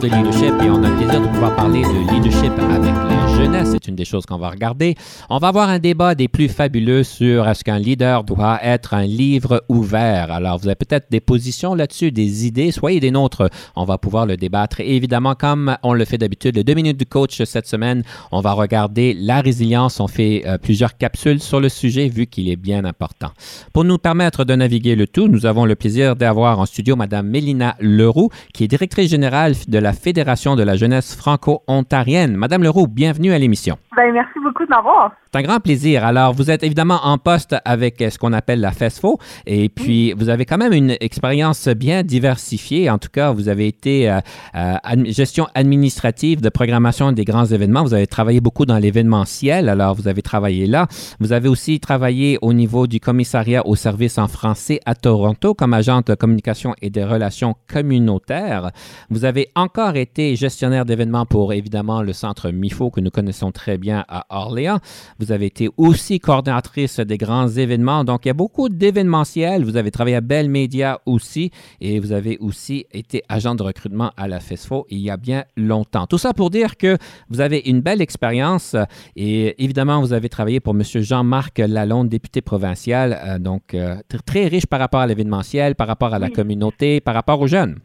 De leadership et on a le plaisir de pouvoir parler de leadership avec la jeunesse. C'est une des choses qu'on va regarder. On va avoir un débat des plus fabuleux sur est-ce qu'un leader doit être un livre ouvert. Alors, vous avez peut-être des positions là-dessus, des idées. Soyez des nôtres. On va pouvoir le débattre. Évidemment, comme on le fait d'habitude, le deux minutes du coach cette semaine, on va regarder la résilience. On fait euh, plusieurs capsules sur le sujet vu qu'il est bien important. Pour nous permettre de naviguer le tout, nous avons le plaisir d'avoir en studio Madame Mélina Leroux, qui est directrice générale de la Fédération de la jeunesse franco-ontarienne. Madame Leroux, bienvenue à l'émission. Ben, merci beaucoup de m'avoir. C'est un grand plaisir. Alors, vous êtes évidemment en poste avec ce qu'on appelle la FESFO et puis vous avez quand même une expérience bien diversifiée. En tout cas, vous avez été euh, euh, gestion administrative de programmation des grands événements. Vous avez travaillé beaucoup dans l'événementiel. Alors, vous avez travaillé là. Vous avez aussi travaillé au niveau du commissariat au service en français à Toronto comme agente de communication et des relations communautaires. Vous avez encore été gestionnaire d'événements pour évidemment le centre MIFO que nous connaissons très bien à Orléans. Vous avez été aussi coordinatrice des grands événements. Donc, il y a beaucoup d'événementiels. Vous avez travaillé à Bell Media aussi et vous avez aussi été agent de recrutement à la FESFO il y a bien longtemps. Tout ça pour dire que vous avez une belle expérience et évidemment, vous avez travaillé pour M. Jean-Marc Lalonde, député provincial. euh, donc, euh, tr- très riche par rapport à l'événementiel, par rapport à la communauté, par rapport aux jeunes.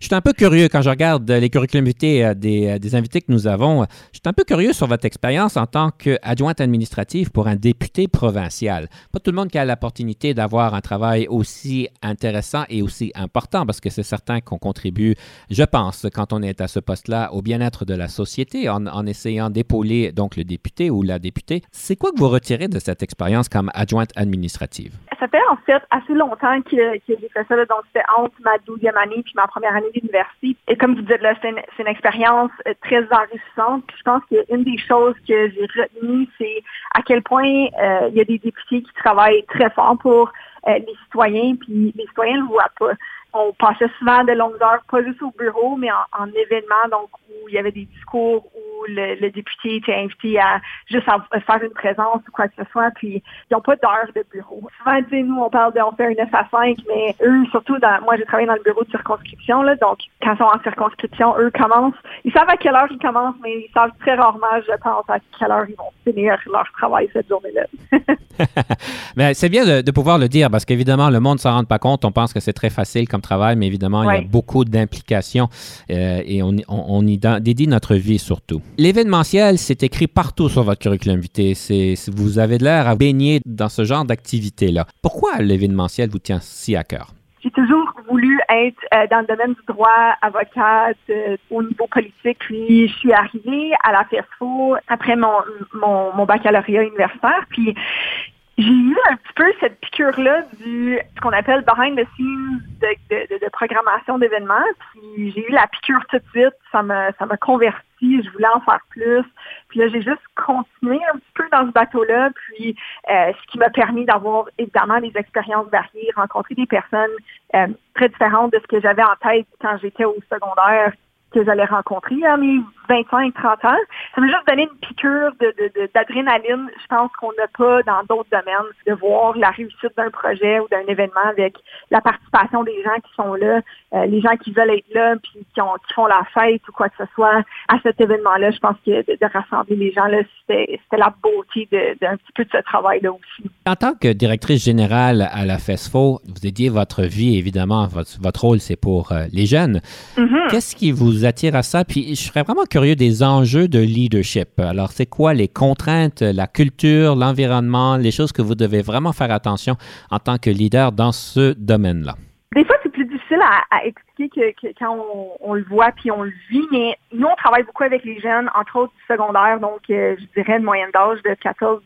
Je suis un peu curieux quand je regarde euh, les curriculums vitae euh, des, euh, des invités que nous avons. Je suis un peu curieux sur votre expérience en tant qu'adjointe administrative pour un député provincial. Pas tout le monde qui a l'opportunité d'avoir un travail aussi intéressant et aussi important parce que c'est certain qu'on contribue, je pense, quand on est à ce poste-là, au bien-être de la société en, en essayant d'épauler donc le député ou la députée. C'est quoi que vous retirez de cette expérience comme adjointe administrative? Ça fait en fait assez longtemps que, que j'ai fait ça. donc, c'était entre ma douzième année puis ma première année d'université. Et comme vous dites, là, c'est une, expérience euh, très enrichissante. Je pense qu'une des choses que j'ai retenues, c'est à quel point euh, il y a des députés qui travaillent très fort pour euh, les citoyens, puis les citoyens ne le voient pas. On passait souvent de longues heures, pas juste au bureau, mais en, en événement, donc où il y avait des discours, où le, député était invité à juste à- à faire une présence ou quoi que ce soit, puis ils n'ont pas d'heure de bureau. Souvent, nous, on parle de, on fait un 9 à 5, mais eux, surtout, dans, moi, j'ai travaillé dans le bureau de circonscription, là, donc quand ils sont en circonscription, eux commencent, ils savent à quelle heure ils commencent, mais ils savent très rarement, je pense, à quelle heure ils vont finir leur travail cette journée-là. mais c'est bien de, de pouvoir le dire parce qu'évidemment, le monde ne s'en rend pas compte. On pense que c'est très facile comme travail, mais évidemment, il y a beaucoup d'implications euh, et on, on, on y dédie notre vie surtout. L'événementiel, c'est écrit partout sur votre curriculum vitae. C'est- vous avez de l'air à baigner dans ce genre d'activité-là. Pourquoi l'événementiel vous tient si à cœur? J'ai toujours voulu être euh, dans le domaine du droit, avocate, euh, au niveau politique. Puis je suis arrivée à la FESFO après mon, mon, mon baccalauréat universitaire. Puis j'ai eu un petit peu cette piqûre-là du ce qu'on appelle behind the scenes de, de, de, de programmation d'événements. Puis j'ai eu la piqûre tout de suite. Ça m'a ça m'a converti. Je voulais en faire plus. Puis là, j'ai juste continué un petit peu dans ce bateau-là. Puis euh, ce qui m'a permis d'avoir évidemment des expériences variées, rencontrer des personnes euh, très différentes de ce que j'avais en tête quand j'étais au secondaire que j'allais rencontrer à mes 25, 30 ans. Ça m'a juste donné une piqûre de, de, de- d'adrénaline, je pense qu'on n'a pas dans d'autres domaines, de voir la réussite d'un projet ou d'un événement avec la participation des gens qui sont là, euh, les gens qui veulent être là, puis qui, ont, qui font la fête ou quoi que ce soit à cet événement-là. Je pense que de, de rassembler les gens, c'était, la beauté d'un petit peu de ce travail-là aussi. En tant que directrice générale à la FESFO, vous dédiez votre vie, évidemment, votre, votre rôle, c'est pour euh, les jeunes. Mhm. Qu'est-ce qui vous attire à ça? Puis je serais vraiment curieux des enjeux de leadership. Alors, c'est quoi les contraintes, la culture, l'environnement, les choses que vous devez vraiment faire attention en tant que leader dans ce domaine-là? Des fois, c'est plus difficile à, expliquer que, quand on, le voit puis on le vit, mais nous, on travaille beaucoup avec les jeunes, entre autres du secondaire, donc je dirais de moyenne d'âge de 14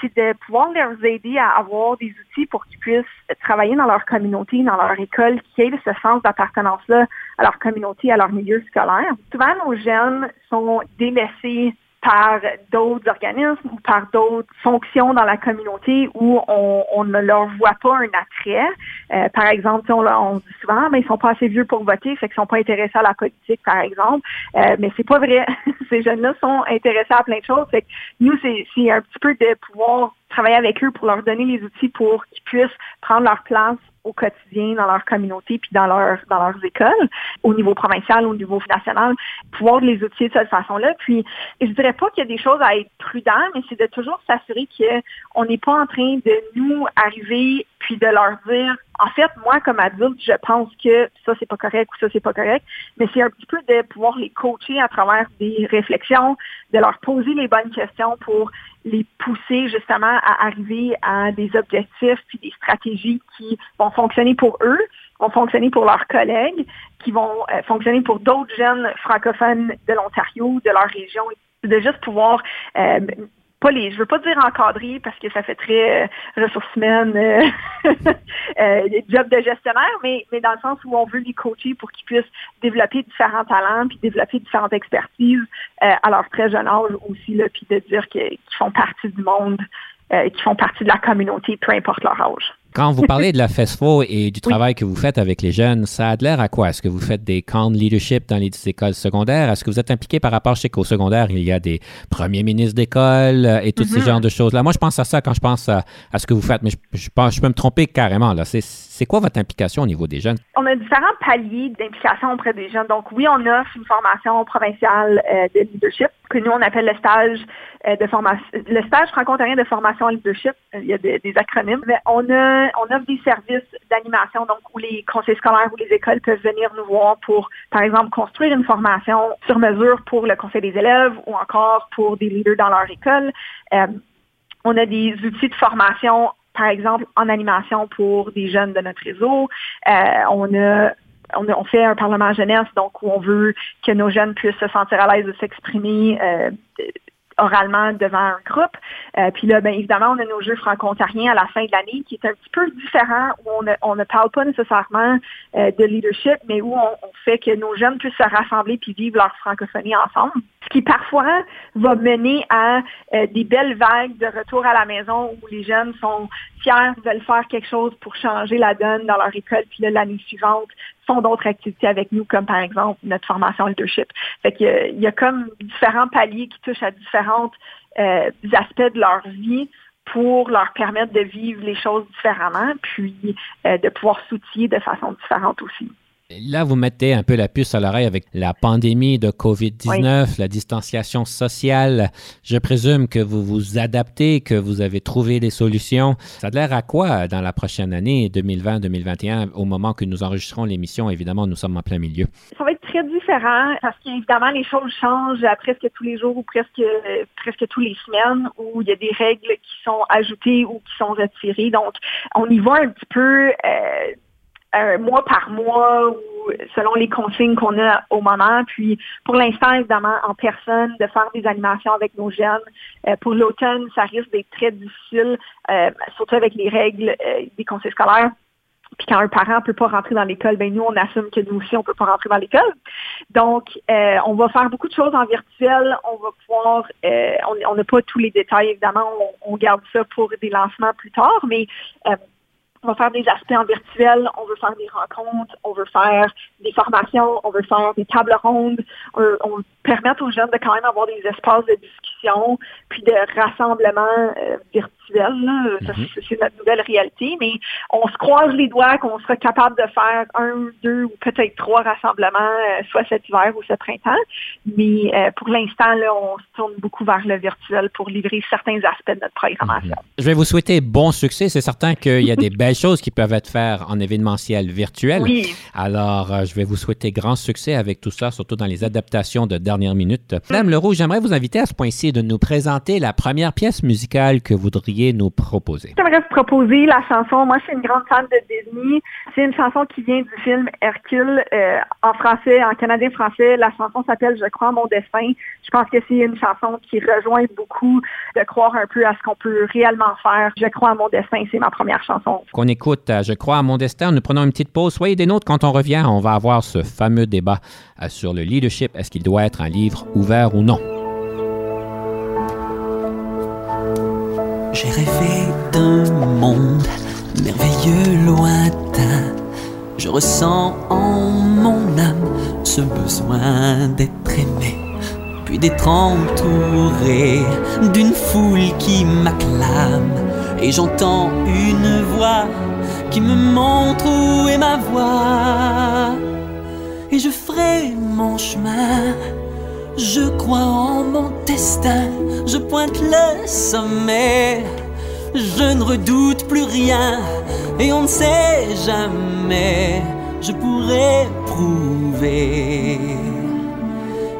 c'est de pouvoir leur aider à avoir des outils pour qu'ils puissent travailler dans leur communauté, dans leur école, qui aient ce sens d'appartenance-là à leur communauté, à leur milieu scolaire. Souvent, nos jeunes sont délaissés par d'autres organismes ou par d'autres fonctions dans la communauté où on, ne leur voit pas un attrait. Euh, par exemple, on, on dit souvent, mais ils sont pas assez vieux pour voter, fait qu'ils sont pas intéressés à la politique, par exemple. Euh, mais c'est pas vrai. Ces jeunes-là sont intéressés à plein de choses. Fait que nous, c'est un petit peu de pouvoir travailler avec eux pour leur donner les outils pour qu'ils puissent prendre leur place au quotidien dans leur communauté puis dans leur dans leurs écoles au niveau provincial au niveau national pouvoir les outiller de cette façon-là. Puis je dirais pas qu'il y a des choses à être prudent mais c'est de toujours s'assurer qu'on n'est pas en train de nous arriver puis de leur dire en fait moi comme adulte je pense que ça c'est pas correct ou ça c'est pas correct mais c'est un petit peu de pouvoir les coacher à travers des réflexions de leur poser les bonnes questions pour les pousser justement à arriver à des objectifs puis des stratégies qui vont fonctionner pour eux, vont fonctionner pour leurs collègues, qui vont euh, fonctionner pour d'autres jeunes francophones de l'Ontario, de leur région, de juste pouvoir euh, pas les, je veux pas dire encadrer parce que ça fait très euh, ressources humaines, euh, euh, job de gestionnaire, mais, mais dans le sens où on veut les coacher pour qu'ils puissent développer différents talents puis développer différentes expertises à leur très jeune âge aussi, là, puis de dire qu'ils font partie du monde, qu'ils font partie de la communauté, peu importe leur âge. Quand vous parlez de la FESFO et du travail que vous faites avec les jeunes, ça a l'air à quoi? Est-ce que vous faites des camps de leadership dans les écoles secondaires? Est-ce que vous êtes impliqué par rapport, je sais qu'au secondaire, il y a des premiers ministres d'école euh, et tous ces mm-hmm. genres de choses-là. Moi, je pense à ça quand je pense à, ce que vous faites, mais je, je, je peux me tromper carrément. Là. C'est, quoi votre implication au niveau des jeunes? On a différents paliers d'implication auprès des jeunes. Donc, oui, on offre une formation provinciale euh, de leadership que nous, on appelle le stage euh, de formation, le stage franco-ontarien de formation en leadership. Il y a des, acronymes. Mais on a on offre des services d'animation, donc où les conseils scolaires ou les écoles peuvent venir nous voir pour, par exemple, construire une formation sur mesure pour le conseil des élèves ou encore pour des leaders dans leur école. Euh, on a des outils de formation, par exemple, en animation pour des jeunes de notre réseau. Euh, on a on, fait un parlement jeunesse, donc où on veut que nos jeunes puissent se sentir à l'aise de s'exprimer euh, oralement devant un groupe. Euh, puis là, bien évidemment, on a nos jeux franco-ontariens à la fin de l'année qui est un petit peu différent, où on ne, parle pas nécessairement euh, de leadership, mais où on, fait que nos jeunes puissent se rassembler puis vivre leur francophonie ensemble. Ce qui parfois va mener à des belles vagues de retour à la maison où les jeunes sont fiers, veulent faire quelque chose pour changer la donne dans leur école, puis l'année suivante, font d'autres activités avec nous, comme par exemple notre formation leadership. Que, il y a comme différents paliers qui touchent à différents euh, aspects de leur vie pour leur permettre de vivre les choses différemment, puis euh, de pouvoir s'outiller de façon différente aussi. Là, vous mettez un peu la puce à l'oreille avec la pandémie de COVID-19, la distanciation sociale. Je présume que vous vous adaptez, que vous avez trouvé des solutions. Ça a l'air à quoi dans la prochaine année 2020-2021, au moment que nous enregistrons l'émission? Évidemment, nous sommes en plein milieu. Ça va être très différent parce qu'évidemment, les choses changent presque tous les jours ou presque, presque tous les semaines où il y a des règles qui sont ajoutées ou qui sont retirées. Donc, on y voit un petit peu... Euh, un mois par mois ou selon les consignes qu'on a au moment. Puis pour l'instant, évidemment, en personne, de faire des animations avec nos jeunes. Euh, pour l'automne, ça risque d'être très difficile, euh, surtout avec les règles euh, des conseils scolaires. Puis quand un parent peut pas rentrer dans l'école, ben nous, on assume que nous aussi, on peut pas rentrer dans l'école. Donc, on va faire beaucoup de choses en virtuel. On va pouvoir, on n'a pas tous les détails, évidemment, on, on, garde ça pour des lancements plus tard, mais on va faire des aspects en virtuel, on veut faire des rencontres, on veut faire des formations, on veut faire des tables rondes, on, on permettre aux jeunes de quand même avoir des espaces de discussion, puis de rassemblement euh, virtuel. Mhm. C'est notre nouvelle réalité, mais on se croise les doigts qu'on sera capable de faire un, deux ou peut-être trois rassemblements, euh, soit cet hiver ou ce printemps. Mais euh, pour l'instant, on se tourne beaucoup vers le virtuel pour livrer certains aspects de notre programmation. Mhm. Je vais vous souhaiter bon succès. C'est certain qu'il y a des belles choses qui peuvent être faites en événementiel virtuel. Oui. Alors, je je vais vous souhaiter grand succès avec tout ça, surtout dans les adaptations de dernière minute. Madame Leroux, j'aimerais vous inviter à ce point-ci de nous présenter la première pièce musicale que vous voudriez nous proposer. J'aimerais vous proposer la chanson. Moi, je suis une grande fan de Disney. C'est une chanson qui vient du film Hercule euh, en français, en canadien-français. La chanson s'appelle Je crois à mon destin. Je pense que c'est une chanson qui rejoint beaucoup de croire un peu à ce qu'on peut réellement faire. Je crois à mon destin, c'est ma première chanson. Qu'on écoute euh, Je crois à mon destin. Nous prenons une petite pause. Soyez des nôtres quand on revient. On va avoir ce fameux débat euh, sur le leadership. Est-ce qu'il doit être un livre ouvert ou non? J'ai rêvé d'un monde merveilleux, lointain. Je ressens en mon âme ce besoin d'être aimé, puis d'être entouré d'une foule qui m'acclame. Et j'entends une voix qui me montre où est ma voix. Et je ferai mon chemin. Je crois en mon destin, je pointe le sommet. Je ne redoute plus rien et on ne sait jamais. Je pourrais prouver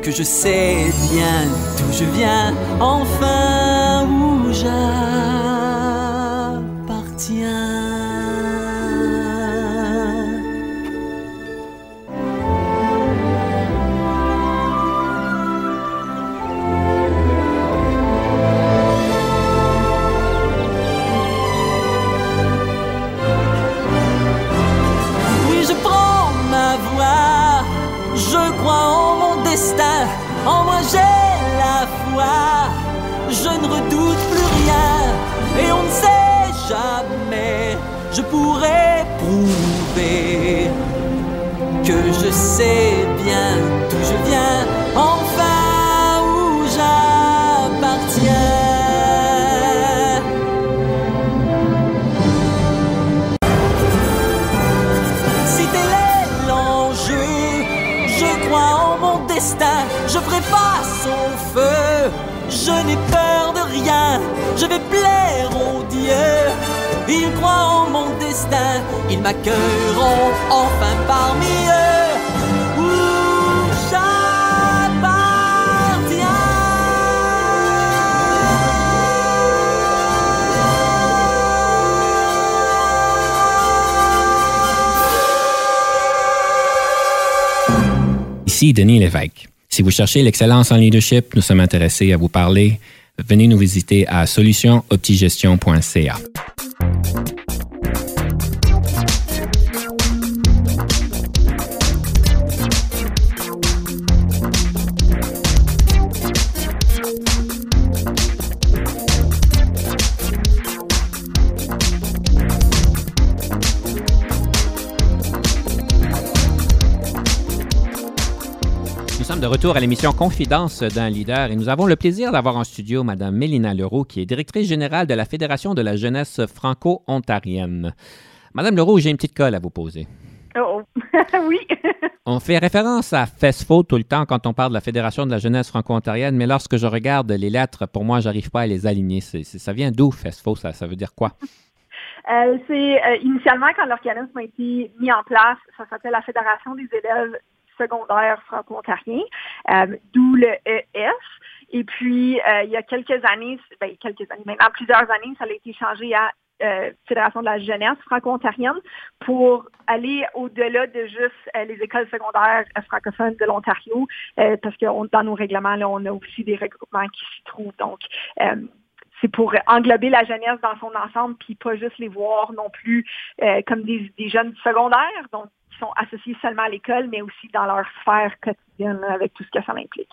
que je sais bien d'où je viens, enfin où j'appartiens. Je pourrais prouver que je sais m'accueilleront enfin parmi eux. Ici Denis Lévesque. Si vous cherchez l'excellence en leadership, nous sommes intéressés à vous parler. Venez nous visiter à solutionoptigestion.ca. de retour à l'émission Confidence d'un leader et nous avons le plaisir d'avoir en studio Mme Mélina Leroux, qui est directrice générale de la Fédération de la jeunesse franco-ontarienne. Madame Leroux, j'ai une petite colle à vous poser. Oh, oui. On fait référence à FESFO tout le temps quand on parle de la Fédération de la jeunesse franco-ontarienne, mais lorsque je regarde les lettres, pour moi, j'arrive pas à les aligner. Ça vient d'où, FESFO? Ça, ça veut dire quoi? Euh, c'est euh, initialement quand l'organisme a été mis en place, ça s'appelait la Fédération des élèves secondaires franco-ontariens, euh, d'où le EF. Et puis, euh, il y a quelques années, ben, quelques années, maintenant plusieurs années, ça a été changé à euh, Fédération de la jeunesse franco-ontarienne pour aller au-delà de juste les écoles secondaires francophones de l'Ontario, parce que dans nos règlements, là, on a aussi des regroupements qui s'y trouvent. Donc, c'est pour englober la jeunesse dans son ensemble, puis pas juste les voir non plus comme des, jeunes secondaires, sont associés seulement à l'école, mais aussi dans leur sphère quotidienne avec tout ce que ça implique.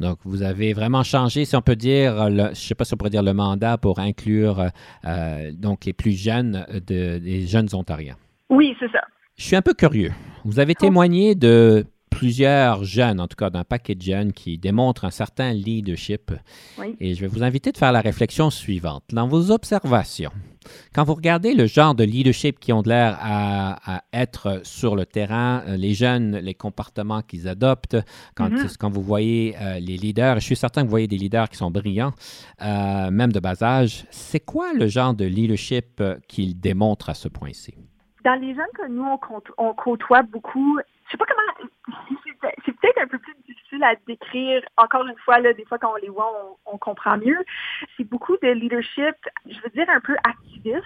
Donc, vous avez vraiment changé, si on peut dire, le- je ne sais pas si on pourrait dire le mandat pour inclure euh, donc les plus jeunes de- des jeunes Ontariens. Oui, c'est ça. Je suis un peu curieux. Vous avez témoigné de plusieurs jeunes, en tout cas d'un paquet de jeunes qui démontrent un certain leadership. Oui. Et je vais vous inviter de faire la réflexion suivante. Dans vos observations, quand vous regardez le genre de leadership qui ont de l'air à, à être sur le terrain, euh, les jeunes, les comportements qu'ils adoptent, quand, Mhm. quand vous voyez euh, les leaders, je suis certain que vous voyez des leaders qui sont brillants, euh, même de bas âge, c'est quoi le genre de leadership qu'ils démontrent à ce point-ci? Dans les jeunes que nous, on côtoie beaucoup, sais pas comment, c'est peut-être un peu plus difficile à décrire. Encore une fois, là, des fois quand on les voit, on, comprend mieux. C'est beaucoup de leadership, je veux dire un peu activiste,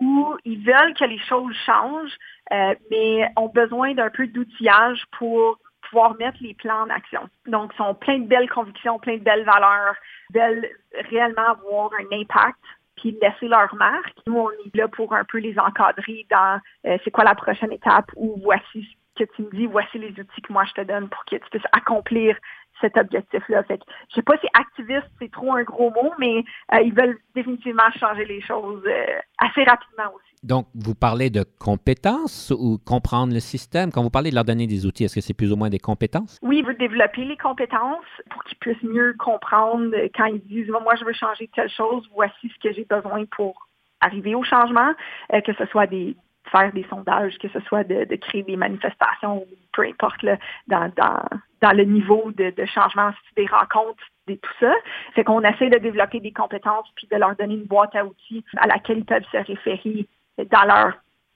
où ils veulent que les choses changent, euh, mais ont besoin d'un peu d'outillage pour pouvoir mettre les plans en action. Donc, ils sont plein de belles convictions, plein de belles valeurs, veulent réellement avoir un impact puis laisser leur marque. Nous, on est là pour un peu les encadrer dans euh, c'est quoi la prochaine étape ou voici que tu me dis, voici les outils que moi je te donne pour que tu puisses accomplir cet objectif-là. Fait que, je sais pas si activiste, c'est trop un gros mot, mais euh, ils veulent définitivement changer les choses euh, assez rapidement aussi. Donc, vous parlez de compétences ou comprendre le système? Quand vous parlez de leur donner des outils, est-ce que c'est plus ou moins des compétences? Oui, vous développez les compétences pour qu'ils puissent mieux comprendre quand ils disent, moi, je veux changer telle chose, voici ce que j'ai besoin pour arriver au changement, euh, que ce soit des faire des sondages, que ce soit de, créer des manifestations, peu importe, dans, dans, le niveau de, changement, des rencontres, et tout ça. C'est qu'on essaie de développer des compétences puis de leur donner une boîte à outils à laquelle ils peuvent se référer dans leur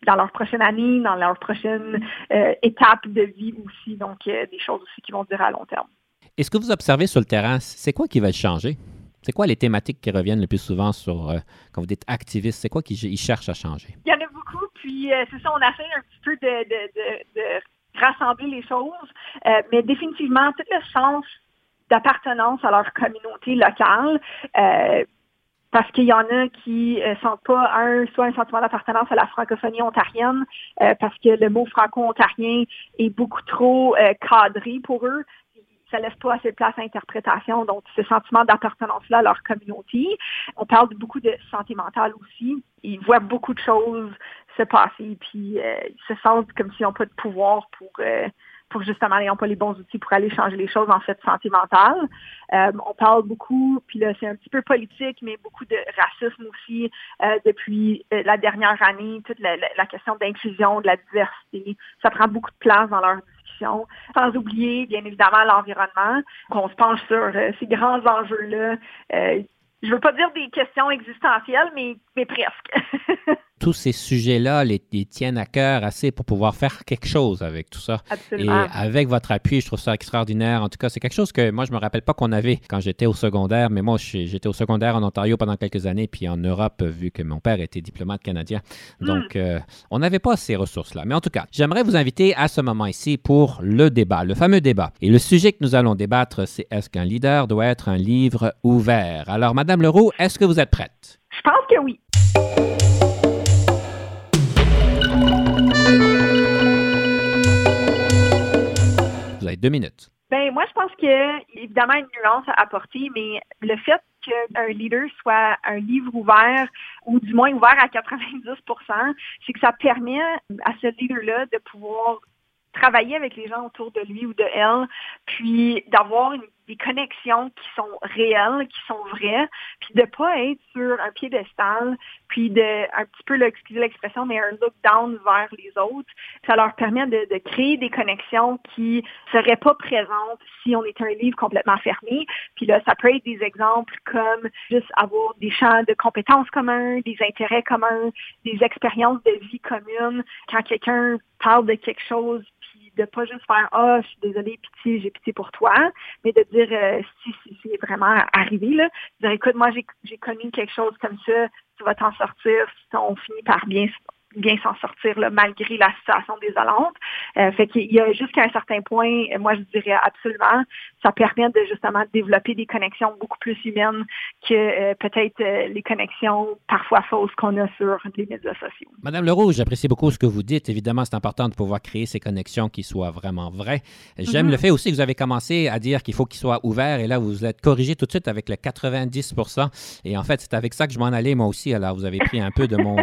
dans leur prochaine année, dans leur prochaine euh, étape de vie aussi. Donc, euh, des choses aussi qui vont durer à long terme. Est-ce que vous observez sur le terrain, c'est quoi qui va changer? C'est quoi les thématiques qui reviennent le plus souvent sur, euh, quand vous dites activiste, c'est quoi qu'ils cherchent à changer? Il y en a beaucoup, puis c'est ça, on essaie un petit peu de, rassembler les choses, mais définitivement, tout le sens d'appartenance à leur communauté locale, parce qu'il y en a qui ne euh, sentent pas un soit un sentiment d'appartenance à la francophonie ontarienne, euh, parce que le mot franco-ontarien est beaucoup trop euh, cadré pour eux. Ça laisse pas assez de place à l'interprétation. Donc, ce sentiment d'appartenance-là à leur communauté. On parle beaucoup de santé mentale aussi. Ils voient beaucoup de choses se passer, puis ils se sentent comme s'ils n'ont pas de pouvoir pour pour justement n'ayant pas les bons outils pour aller changer les choses en fait santé. Euh, on parle beaucoup, puis là c'est un petit peu politique, mais beaucoup de racisme aussi euh, depuis euh, la dernière année, toute la, question d'inclusion, de la diversité, ça prend beaucoup de place dans leur Sans oublier bien évidemment l'environnement, qu'on se penche sur ces grands enjeux-là. je veux pas dire des questions existentielles, mais presque. tous ces sujets-là les, tiennent à cœur assez pour pouvoir faire quelque chose avec tout ça. Absolument. Et avec votre appui, je trouve ça extraordinaire. En tout cas, c'est quelque chose que moi, je me rappelle pas qu'on avait quand j'étais au secondaire, mais moi, j'étais au secondaire en Ontario pendant quelques années, puis en Europe, vu que mon père était diplomate canadien. Hmm. Donc, euh, on n'avait pas ces ressources-là. Mais en tout cas, j'aimerais vous inviter à ce moment ici pour le débat, le fameux débat. Et le sujet que nous allons débattre, c'est est-ce qu'un leader doit être un livre ouvert? Alors, Madame Leroux, est-ce que vous êtes prête? Je pense que oui. Deux minutes. Ben, moi, je pense a évidemment une nuance à apporter, mais le fait qu'un leader soit un livre ouvert, ou du moins ouvert à 90% c'est que ça permet à ce leader-là de pouvoir travailler avec les gens autour de lui ou de elle, puis d'avoir une des connexions qui sont réelles, qui sont vraies, puis de pas être sur un piédestal, puis de un petit peu, excusez l'expression, mais un look down vers les autres. Ça leur permet de, de créer des connexions qui seraient pas présentes si on était un livre complètement fermé. Puis là, ça peut être des exemples comme juste avoir des champs de compétences communs, des intérêts communs, des expériences de vie communes. Quand quelqu'un parle de quelque chose de pas juste faire ah je suis désolée pitié j'ai pitié pour toi mais de dire euh, si, si c'est vraiment arrivé là dire écoute moi j'ai j'ai connu quelque chose comme ça tu vas t'en sortir si on finit par bien bien s'en sortir là, malgré la situation désolante. Euh, fait qu'il y a jusqu'à un certain point, moi je dirais absolument, ça permet de justement développer des connexions beaucoup plus humaines que euh, peut-être euh, les connexions parfois fausses qu'on a sur les médias sociaux. Madame Leroux, j'apprécie beaucoup ce que vous dites. Évidemment, c'est important de pouvoir créer ces connexions qui soient vraiment vraies. J'aime mhm. le fait aussi que vous avez commencé à dire qu'il faut qu'ils soient ouverts et là, vous vous êtes corrigé tout de suite avec le 90 Et en fait, c'est avec ça que je m'en allais moi aussi. Alors, vous avez pris un peu de mon,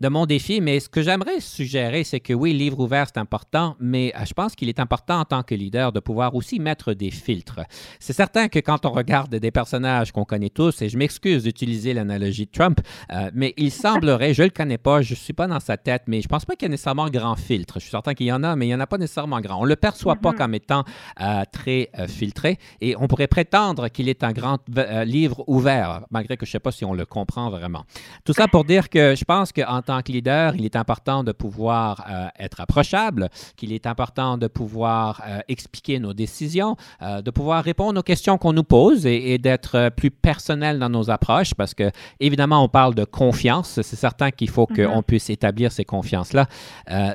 de mon défi mais ce que j'aimerais suggérer, c'est que oui, livre ouvert, c'est important, mais euh, je pense qu'il est important en tant que leader de pouvoir aussi mettre des filtres. C'est certain que quand on regarde des personnages qu'on connaît tous, et je m'excuse d'utiliser l'analogie de Trump, euh, mais il semblerait, je ne le connais pas, je ne suis pas dans sa tête, mais je ne pense pas qu'il y ait nécessairement grand filtre. Je suis certain qu'il y en a, mais il n'y en a pas nécessairement grand. On ne le perçoit pas mm-hmm. comme étant euh, très filtré, et on pourrait prétendre qu'il est un grand livre ouvert, malgré que je ne sais pas si on le comprend vraiment. Tout ça pour dire que je pense qu'en tant que leader, il est important de pouvoir euh, être approchable, qu'il est important de pouvoir euh, expliquer nos décisions, euh, de pouvoir répondre aux questions qu'on nous pose et, et d'être plus personnel dans nos approches parce que, évidemment, on parle de confiance. C'est certain qu'il faut Mhm. qu'on puisse établir ces confiances-là.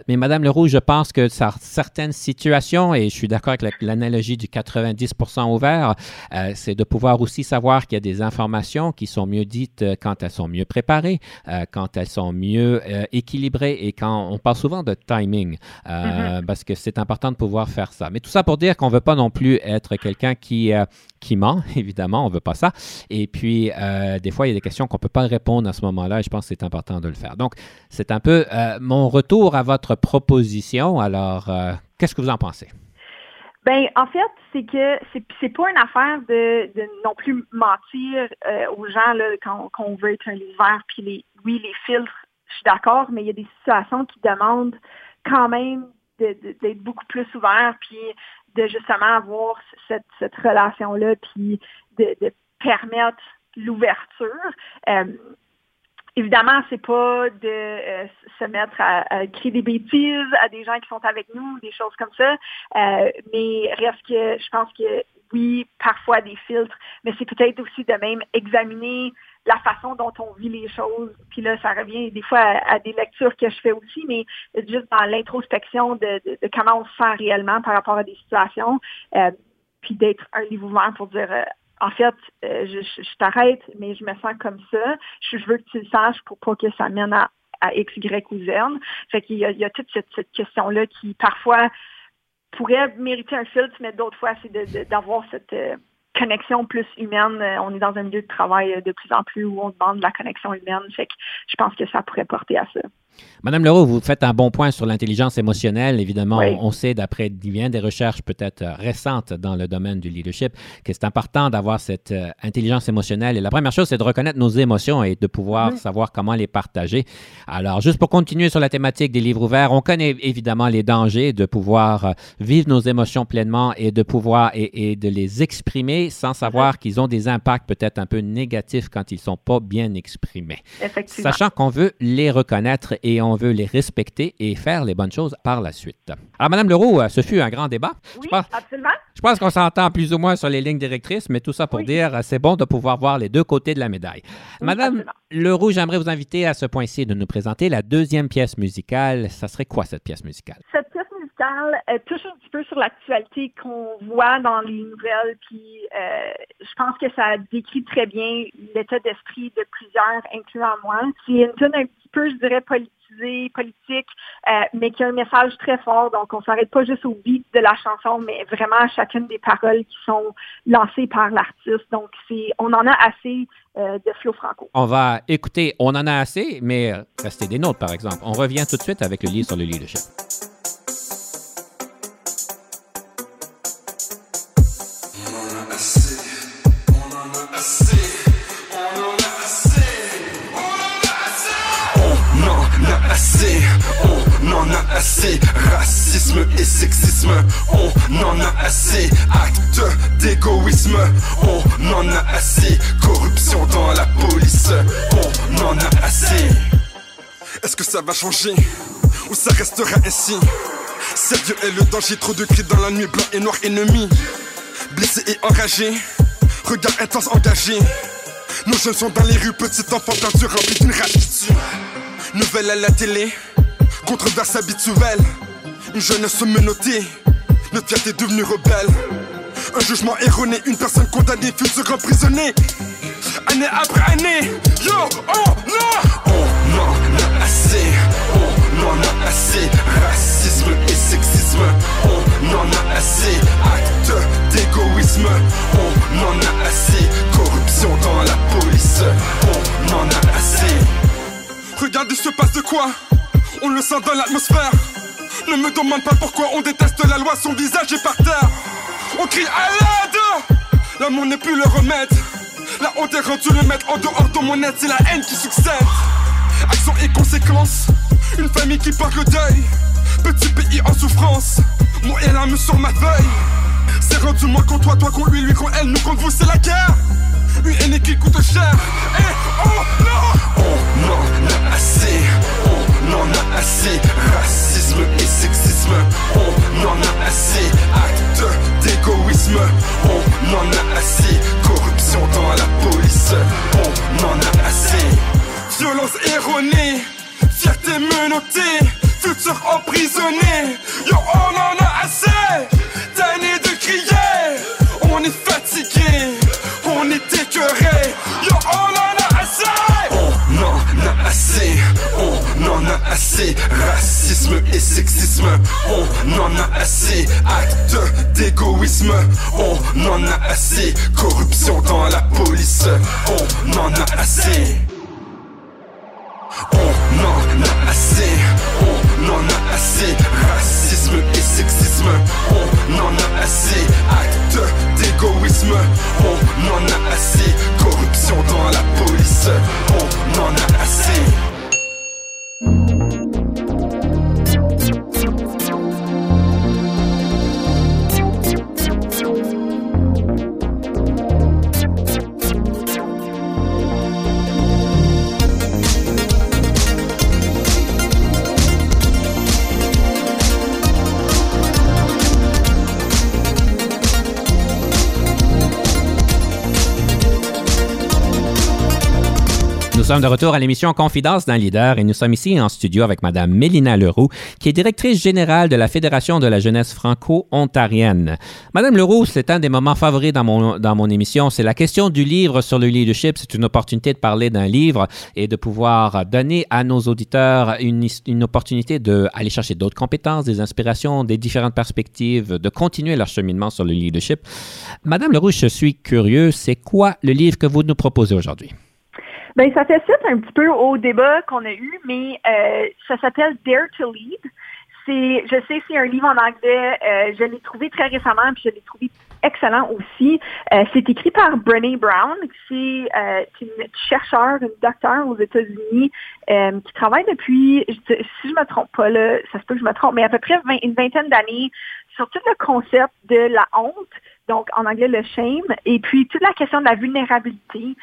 Mais Madame Leroux, je pense que ça- certaines situations, et je suis d'accord avec la- l'analogie du 90% ouvert, c'est de pouvoir aussi savoir qu'il y a des informations qui sont mieux dites quand elles sont mieux préparées, quand elles sont mieux euh, équilibrées et quand on parle souvent de timing, euh, parce que c'est important de pouvoir faire ça. Mais tout ça pour dire qu'on ne veut pas non plus être quelqu'un qui, euh, qui ment, évidemment, on ne veut pas ça. Et puis, euh, des fois, il y a des questions qu'on ne peut pas répondre à ce moment-là et je pense que c'est important de le faire. Donc, c'est un peu mon retour à votre proposition. Alors, qu'est-ce que vous en pensez? Ben, en fait, c'est que c'est c'est pas une affaire de, de non plus mentir euh, aux gens là, quand, quand on veut être un vert. Puis les, oui, les filtres, je suis d'accord, mais il y a des situations qui demandent quand même d'être beaucoup plus ouvert, puis de justement avoir cette, relation-là, puis de, permettre l'ouverture. Euh, Évidemment, c'est pas de euh, se mettre à, à crier des bêtises à des gens qui sont avec nous, des choses comme ça. Euh, mais reste que je pense que oui, parfois des filtres, mais c'est peut-être aussi de même examiner la façon dont on vit les choses. Puis là, ça revient des fois à, des lectures que je fais aussi, mais juste dans l'introspection de, de, de comment on se sent réellement par rapport à des situations. Euh, puis d'être un livre ouvert pour dire euh, en fait, euh, je, je, t'arrête, mais je me sens comme ça. Je, veux que tu le saches pour pas que ça mène à, à X, Y ou Z. Fait qu'il y y a toute cette, cette question-là qui parfois pourrait mériter un filtre, mais d'autres fois, c'est d'avoir cette euh, connexion plus humaine. Euh, On est dans un milieu de travail euh, de plus en plus où on demande de la connexion humaine. Fait que je pense que ça pourrait porter à ça. Madame Leroux, vous faites un bon point sur l'intelligence émotionnelle. Évidemment, Oui. on, sait, d'après bien des recherches peut-être récentes dans le domaine du leadership, que c'est important d'avoir cette euh, intelligence émotionnelle. Et la première chose, c'est de reconnaître nos émotions et de pouvoir Mhm. savoir comment les partager. Alors, juste pour continuer sur la thématique des livres ouverts, on connaît évidemment les dangers de pouvoir euh, vivre nos émotions pleinement et de pouvoir et, et de les exprimer sans savoir qu'ils ont des impacts peut-être un peu négatifs quand ils sont pas bien exprimés. Effectivement. Sachant qu'on veut les reconnaître et on veut les respecter et faire les bonnes choses par la suite. Alors, Madame Leroux, euh, ce fut un grand débat. Oui, pense- absolument. Je pense qu'on s'entend plus ou moins sur les lignes directrices, mais tout ça pour Oui. dire, euh, c'est bon de pouvoir voir les deux côtés de la médaille. Oui, Madame absolument. Leroux, j'aimerais vous inviter à ce point-ci de nous présenter la deuxième pièce musicale. Ça serait quoi cette pièce musicale? Cette euh, touche un petit peu sur l'actualité qu'on voit dans les nouvelles, puis euh, je pense que ça décrit très bien l'état d'esprit de plusieurs, incluant moi. C'est une tune un petit peu, je dirais, politisée, politique, euh, mais qui a un message très fort. Donc, on s'arrête pas juste au beat de la chanson, mais vraiment à chacune des paroles qui sont lancées par l'artiste. Donc, c'est, on en a assez de Flo Franco. On va écouter On en a assez, mais restez des nôtres, par exemple. On revient tout de suite avec le livre sur le leadership. Assez. Racisme et sexisme, on en a assez. Acte d'égoïsme, on en a assez. Corruption dans la police, on en a assez. Est-ce que ça va changer? Ou ça restera ainsi? Sérieux est le danger, trop de cris dans la nuit, blanc et noir ennemi. Blessé et enragé, regard intense engagé. Nos jeunes sont dans les rues, petits enfants perdus remplis d'une tue. Nouvelle à la télé, controverse habituelle. Une jeunesse menottée, notre fierté est devenue rebelle. Un jugement erroné, une personne condamnée, futur emprisonnée. Année après année, yo, oh non! On en a assez, on en a assez. Racisme et sexisme, on en a assez. Acte d'égoïsme, on en a assez. Corruption dans la police, on en a assez. Regarde, il se passe de quoi? On le sent dans l'atmosphère. Ne me demande pas pourquoi on déteste la loi, son visage est par terre. On crie à l'aide L'amour n'est plus le remède. La honte est rendue le maître en dehors de mon aide, c'est la haine qui succède. Action et conséquences, une famille qui porte le deuil. Petit pays en souffrance, mon et l'âme sur ma feuille. C'est rendu moi contre toi, toi contre lui, lui contre elle, nous contre vous, c'est la guerre. Une haine qui coûte cher. Oh non On en a assez, en a assez. Racisme et sexisme, on en a assez. Acte d'égoïsme, on en a assez. Corruption dans la police, on en a assez. Violence erronée, fierté menottée, futur emprisonné. Yo, on en a assez. Tanné de crier, on est fatigué, a assez. Racisme et sexisme, on en a assez. Acte d'égoïsme, on en a assez. Corruption dans la police, on en a assez. On en a assez, on en a assez. Racisme et sexisme, on en a assez. Acte d'égoïsme, on en a assez. Corruption dans la police, on en a assez. Nous sommes de retour à l'émission Confidence d'un leader et nous sommes ici en studio avec Madame Mélina Leroux, qui est directrice générale de la Fédération de la jeunesse franco-ontarienne. Madame Leroux, c'est un des moments favoris dans mon, dans mon émission. C'est la question du livre sur le leadership. C'est une opportunité de parler d'un livre et de pouvoir donner à nos auditeurs une, une opportunité d'aller chercher d'autres compétences, des inspirations, des différentes perspectives, de continuer leur cheminement sur le leadership. Madame Leroux, je suis curieux. C'est quoi le livre que vous nous proposez aujourd'hui? Ben, ça fait suite un petit peu au débat qu'on a eu, mais euh, ça s'appelle Dare to Lead. C'est, je sais, c'est un livre en anglais. Euh, je l'ai trouvé très récemment, puis je l'ai trouvé excellent aussi. Euh, c'est écrit par Brené Brown, qui est une chercheure, une docteure aux États-Unis, qui travaille depuis, si je me trompe pas là, ça se peut que je me trompe, mais à peu près une vingtaine d'années sur tout le concept de la honte, donc en anglais le shame, et puis toute la question de la vulnérabilité.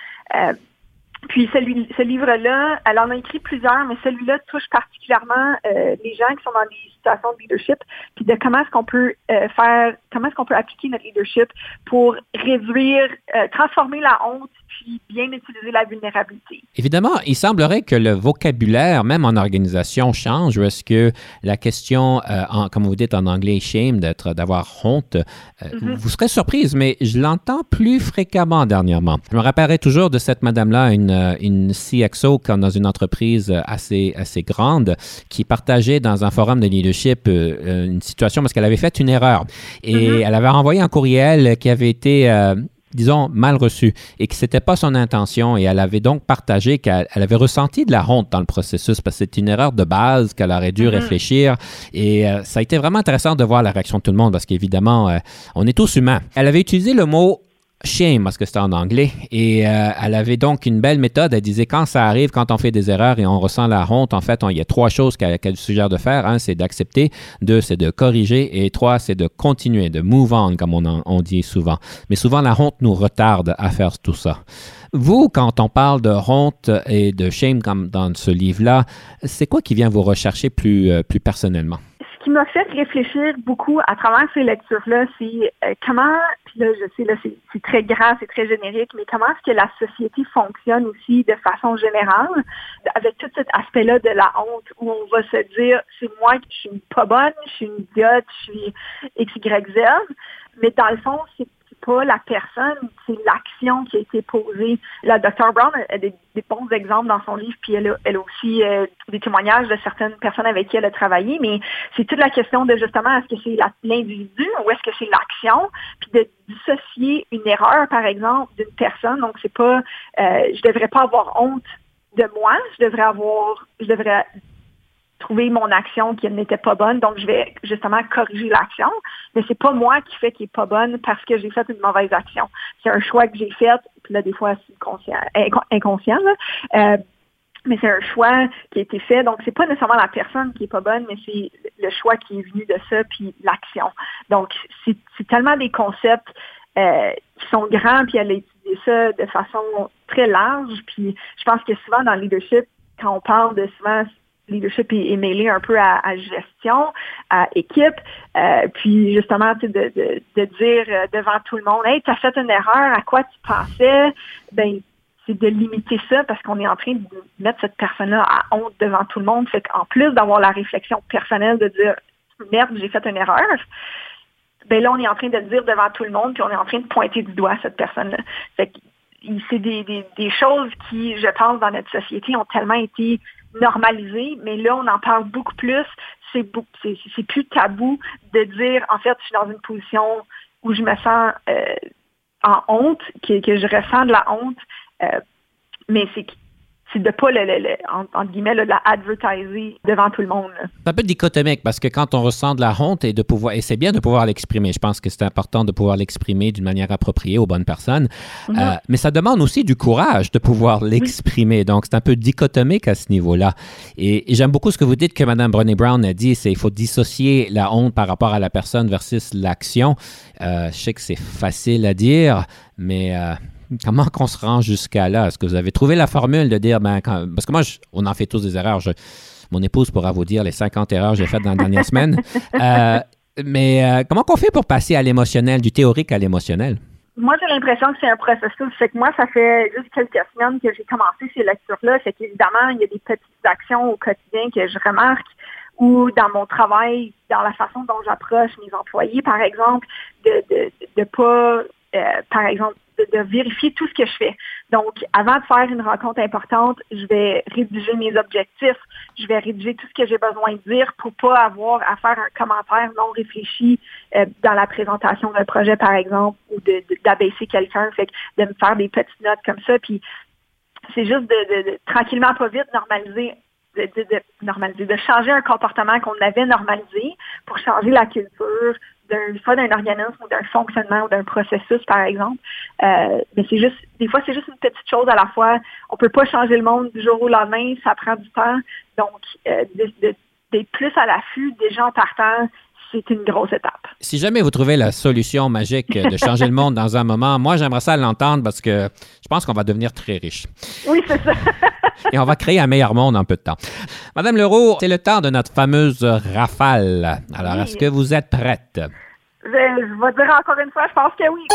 Puis ce livre-là, elle en a écrit plusieurs, mais celui-là touche particulièrement euh, les gens qui sont dans des situations de leadership, puis de comment est-ce qu'on peut euh, faire, comment est-ce qu'on peut appliquer notre leadership pour réduire, euh, transformer la honte, puis bien utiliser la vulnérabilité. Évidemment, il semblerait que le vocabulaire, même en organisation, change. Est-ce que la question, en, comme vous dites en anglais, shame, d'être, d'avoir honte, Mm-hmm. vous serez surprise, mais je l'entends plus fréquemment dernièrement. Je me rappellerai toujours de cette madame-là, une, euh, une CXO dans une entreprise assez, assez grande, qui partageait dans un forum de leadership euh, une situation parce qu'elle avait fait une erreur. Et Mhm. elle avait envoyé un courriel qui avait été... euh, disons, mal reçu et que c'était pas son intention et elle avait donc partagé qu'elle elle avait ressenti de la honte dans le processus parce que c'est une erreur de base qu'elle aurait dû Mhm. réfléchir et euh, ça a été vraiment intéressant de voir la réaction de tout le monde parce qu'évidemment, euh, on est tous humains. Elle avait utilisé le mot shame parce que c'était en anglais et euh, elle avait donc une belle méthode. Elle disait quand ça arrive, quand on fait des erreurs et on ressent la honte, en fait, il y a trois choses qu'elle suggère de faire. Un, c'est d'accepter. Deux, c'est de corriger. Et trois, c'est de continuer, de move on, comme on, on dit souvent. Mais souvent, la honte nous retarde à faire tout ça. Vous, quand on parle de honte et de shame comme dans ce livre-là, c'est quoi qui vient vous rechercher plus, euh, plus personnellement? Qui m'a fait réfléchir beaucoup à travers ces lectures-là, c'est euh, comment, puis là, je sais, là, c'est c'est très grand, c'est très générique, mais comment est-ce que la société fonctionne aussi de façon générale, avec tout cet aspect-là de la honte, où on va se dire, c'est moi qui suis pas bonne, je suis une idiote, je suis X, Y, Z, mais dans le fond, c'est pas la personne, c'est l'action qui a été posée. La Dr. Brown a des, bons exemples dans son livre, puis elle a, elle a aussi euh, des témoignages de certaines personnes avec qui elle a travaillé, mais c'est toute la question de justement, est-ce que c'est l'individu ou est-ce que c'est l'action, puis de dissocier une erreur, par exemple, d'une personne. Donc, c'est pas, euh, je devrais pas avoir honte de moi, je devrais avoir, je devrais trouver mon action qui n'était pas bonne, donc je vais justement corriger l'action, mais c'est pas moi qui fait qui est pas bonne parce que j'ai fait une mauvaise action. C'est un choix que j'ai fait, puis là des fois c'est conscient, inco- inconscient, là. Euh, mais c'est un choix qui a été fait, donc c'est pas nécessairement la personne qui est pas bonne, mais c'est le choix qui est venu de ça, puis l'action. Donc c'est c'est tellement des concepts euh, qui sont grands, puis elle a étudié ça de façon très large, puis je pense que souvent dans le leadership, quand on parle de souvent leadership est, mêlé un peu à, gestion, à équipe, euh, puis justement de, de, dire euh, devant tout le monde, hey, tu as fait une erreur, à quoi tu pensais, ben c'est de limiter ça parce qu'on est en train de mettre cette personne-là à honte devant tout le monde. Fait qu'en plus d'avoir la réflexion personnelle de dire merde, j'ai fait une erreur, ben là, on est en train de le dire devant tout le monde, puis on est en train de pointer du doigt cette personne-là. C'est des, des, choses qui, je pense, dans notre société ont tellement été normalisées, mais là, on en parle beaucoup plus. C'est c'est plus tabou de dire, en fait, je suis dans une position où je me sens euh, en honte, que, que je ressens de la honte, euh, mais c'est c'est de pas le, le, entre guillemets la advertiser devant tout le monde. C'est un peu dichotomique parce que quand on ressent de la honte et de pouvoir et c'est bien de pouvoir l'exprimer. Je pense que c'est important de pouvoir l'exprimer d'une manière appropriée aux bonnes personnes. Mm-hmm. Euh, mais ça demande aussi du courage de pouvoir l'exprimer. Donc c'est un peu dichotomique à ce niveau-là. Et, j'aime beaucoup ce que vous dites que Mme Brené Brown a dit, c'est il faut dissocier la honte par rapport à la personne versus l'action. Euh, je sais que c'est facile à dire, mais euh, comment qu'on se rend jusqu'à là? Est-ce que vous avez trouvé la formule de dire, ben, parce que moi, on en fait tous des erreurs. mon épouse pourra vous dire les 50 erreurs que j'ai faites dans la dernière semaine. Euh, mais euh, comment qu'on fait pour passer à l'émotionnel, du théorique à l'émotionnel? Moi, j'ai l'impression que c'est un processus. C'est que moi, ça fait juste quelques semaines que j'ai commencé ces lectures-là. C'est qu'évidemment, il y a des petites actions au quotidien que je remarque ou dans mon travail, dans la façon dont j'approche mes employés, par exemple, de de, de pas, euh, par exemple, de, vérifier tout ce que je fais. Donc, avant de faire une rencontre importante, je vais rédiger mes objectifs, je vais rédiger tout ce que j'ai besoin de dire pour pas avoir à faire un commentaire non réfléchi euh, dans la présentation d'un projet, par exemple, ou d'abaisser quelqu'un, de me faire des petites notes comme ça. Puis, c'est juste de, tranquillement, pas vite, normaliser de, normaliser, de changer un comportement qu'on avait normalisé pour changer la culture, d'un soit d'un organisme ou d'un fonctionnement ou d'un processus, par exemple. Euh, mais c'est juste, des fois, c'est juste une petite chose à la fois. On peut pas changer le monde du jour au lendemain, ça prend du temps. Donc, euh, d'être plus à l'affût des gens partant, c'est une grosse étape. Si jamais vous trouvez la solution magique de changer le monde dans un moment, moi, j'aimerais ça l'entendre parce que je pense qu'on va devenir très riche. Oui, c'est ça. Et on va créer un meilleur monde en peu de temps. Madame Leroux, c'est le temps de notre fameuse rafale. Alors, est-ce que vous êtes prête? Je, je vais dire encore une fois, je pense que oui.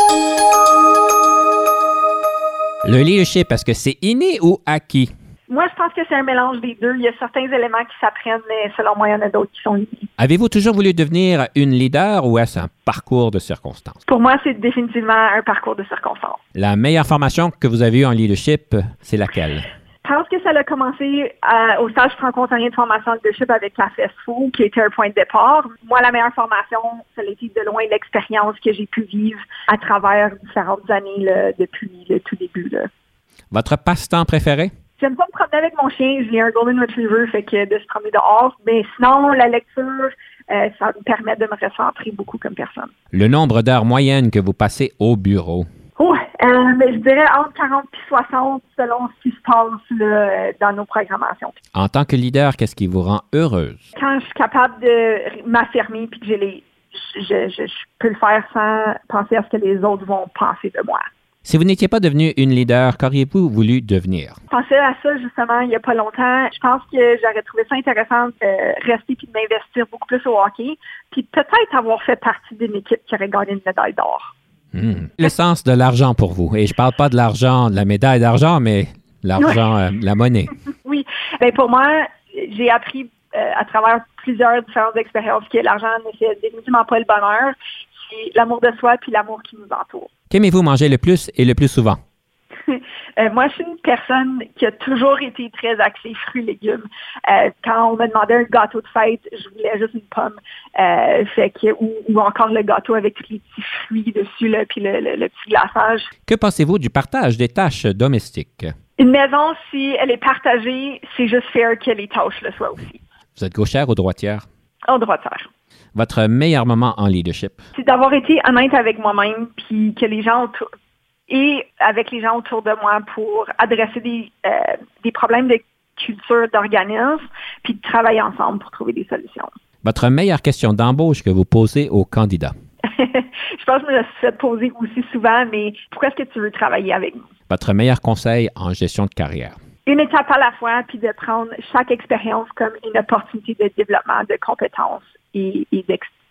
Le leadership, est-ce que c'est inné ou acquis? Moi, je pense que c'est un mélange des deux. Il y a certains éléments qui s'apprennent, mais selon moi, il y en a d'autres qui sont liés. Avez-vous toujours voulu devenir une leader ou est-ce un parcours de circonstances? Pour moi, c'est définitivement un parcours de circonstances. La meilleure formation que vous avez eue en leadership, c'est laquelle? Je pense que ça a commencé euh, au stage franco-ontarien de formation de leadership avec la FESFO, qui était un point de départ. Moi, la meilleure formation, ça a été de loin l'expérience que j'ai pu vivre à travers différentes années depuis le tout début. Votre passe-temps préféré? J'aime pas me promener avec mon chien. J'ai un Golden Retriever, fait que de se promener dehors. Mais sinon, la lecture, euh, ça me permet de me recentrer beaucoup comme personne. Le nombre d'heures moyennes que vous passez au bureau? Oh, euh, mais je dirais entre 40 et 60 selon ce qui se passe là, dans nos programmations. En tant que leader, qu'est-ce qui vous rend heureuse? Quand je suis capable de m'affirmer puis que j'ai les, je, je, je peux le faire sans penser à ce que les autres vont penser de moi. Si vous n'étiez pas devenu une leader, qu'auriez-vous voulu devenir? Je pensais à ça justement il n'y a pas longtemps. Je pense que j'aurais trouvé ça intéressant de rester puis de m'investir beaucoup plus au hockey, puis peut-être avoir fait partie d'une équipe qui aurait gagné une médaille d'or. Hmm. Le sens de l'argent pour vous. Et je parle pas de l'argent, de la médaille d'argent, mais l'argent, euh, la monnaie. oui. Ben pour moi, j'ai appris euh, à travers plusieurs différentes expériences que l'argent ne fait définitivement pas le bonheur. C'est l'amour de soi puis l'amour qui nous entoure. Qu'aimez-vous manger le plus et le plus souvent? Euh, moi, je suis une personne qui a toujours été très axée fruits et légumes. Euh, quand on me demandait un gâteau de fête, je voulais juste une pomme. Euh, fait que, ou, encore le gâteau avec les petits fruits dessus, là, puis le, le, petit glaçage. Que pensez-vous du partage des tâches domestiques? Une maison, si elle est partagée, c'est juste faire que les tâches le soient aussi. Vous êtes gauchère ou droitière? En droitière. Votre meilleur moment en leadership? C'est d'avoir été honnête avec moi-même, puis que les gens autour, et avec les gens autour de moi pour adresser des, euh, des problèmes de culture d'organisme, puis de travailler ensemble pour trouver des solutions. Votre meilleure question d'embauche que vous posez aux candidats? je pense que je me suis fait poser aussi souvent, mais pourquoi est-ce que tu veux travailler avec nous? Votre meilleur conseil en gestion de carrière? Une étape à la fois, puis de prendre chaque expérience comme une opportunité de développement de compétences et,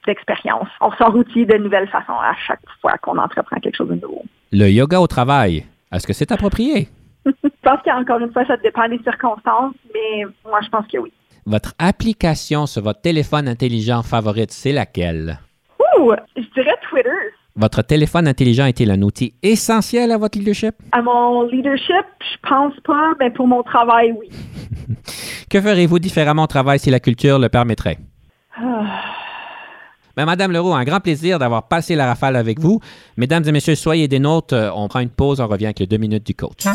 d'expérience. On sort outils de nouvelles façons à chaque fois qu'on entreprend quelque chose de nouveau. Le yoga au travail, est-ce que c'est approprié? je pense qu'encore une fois, ça dépend des circonstances, mais moi, je pense que oui. Votre application sur votre téléphone intelligent favorite, c'est laquelle? Ouh, je dirais Twitter. Votre téléphone intelligent est-il un outil essentiel à votre leadership? À mon leadership, je pense pas, mais pour mon travail, oui. que ferez-vous différemment au travail si la culture le permettrait? Ah. Ben, Madame Leroux, un grand plaisir d'avoir passé la rafale avec vous. Mesdames et messieurs, soyez des nôtres. On prend une pause, on revient avec les deux minutes du coach.